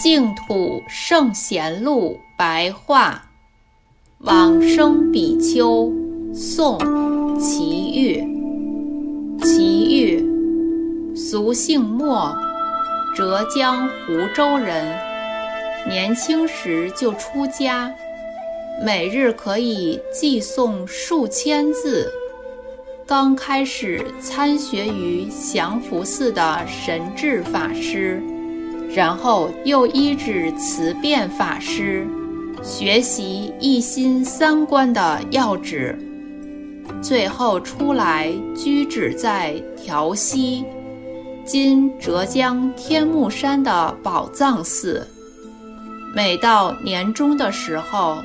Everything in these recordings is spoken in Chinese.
净土圣贤录白话，往生比丘，宋·齐豫。齐豫，俗姓莫，浙江湖州人。年轻时就出家，每日可以寄诵数千字。刚开始参学于祥福寺的神智法师。然后又依止慈辩法师学习一心三观的要旨，最后出来居止在调溪（今浙江天目山）的宝藏寺。每到年终的时候，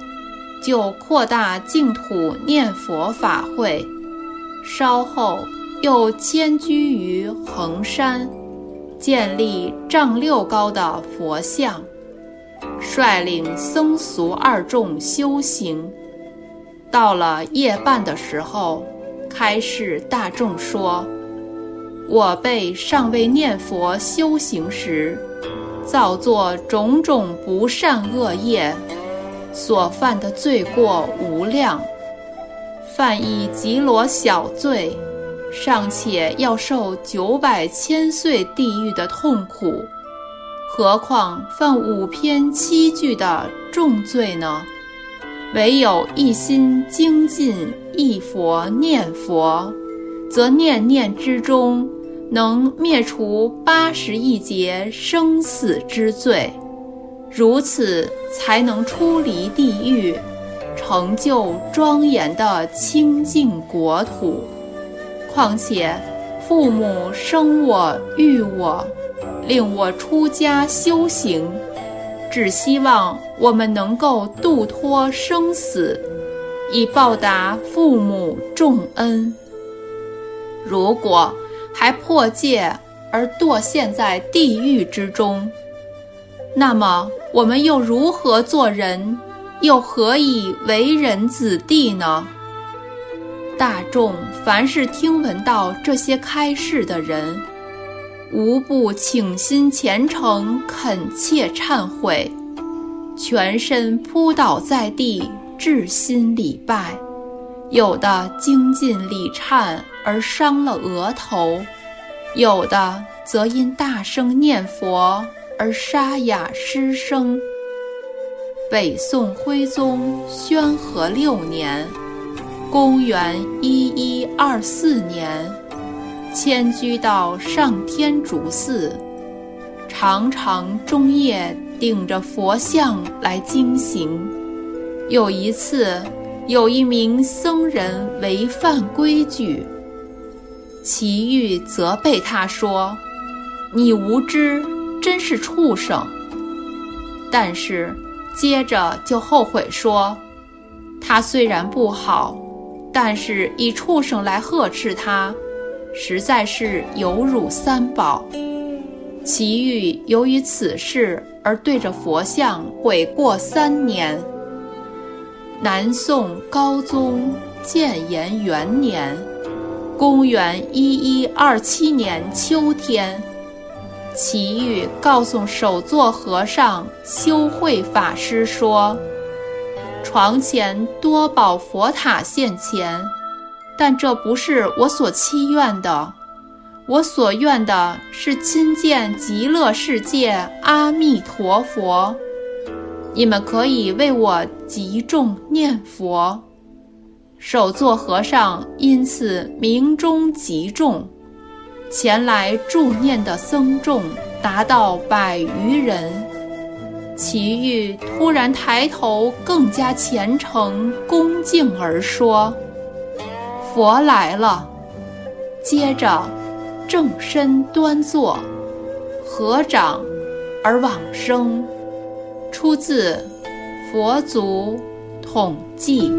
就扩大净土念佛法会。稍后又迁居于衡山。建立丈六高的佛像，率领僧俗二众修行。到了夜半的时候，开示大众说：“我辈尚未念佛修行时，造作种种不善恶业，所犯的罪过无量，犯一极罗小罪。”尚且要受九百千岁地狱的痛苦，何况犯五篇七句的重罪呢？唯有一心精进一佛念佛，则念念之中能灭除八十亿劫生死之罪，如此才能出离地狱，成就庄严的清净国土。况且，父母生我育我，令我出家修行，只希望我们能够度脱生死，以报答父母重恩。如果还破戒而堕陷在地狱之中，那么我们又如何做人？又何以为人子弟呢？大众凡是听闻到这些开示的人，无不倾心虔诚、恳切忏悔，全身扑倒在地，至心礼拜；有的精进礼忏而伤了额头，有的则因大声念佛而沙哑失声。北宋徽宗宣和六年。公元一一二四年，迁居到上天竺寺，常常中夜顶着佛像来经行。有一次，有一名僧人违犯规矩，齐豫责备他说：“你无知，真是畜生。”但是接着就后悔说：“他虽然不好。”但是以畜生来呵斥他，实在是有辱三宝。齐豫由于此事而对着佛像悔过三年。南宋高宗建炎元年，公元一一二七年秋天，齐豫告诉首座和尚修慧法师说。床前多宝佛塔现前，但这不是我所祈愿的。我所愿的是亲见极乐世界阿弥陀佛。你们可以为我集众念佛。首座和尚因此名中极众，前来助念的僧众达到百余人。齐玉突然抬头，更加虔诚恭敬而说：“佛来了。”接着，正身端坐，合掌而往生。出自《佛祖统记》。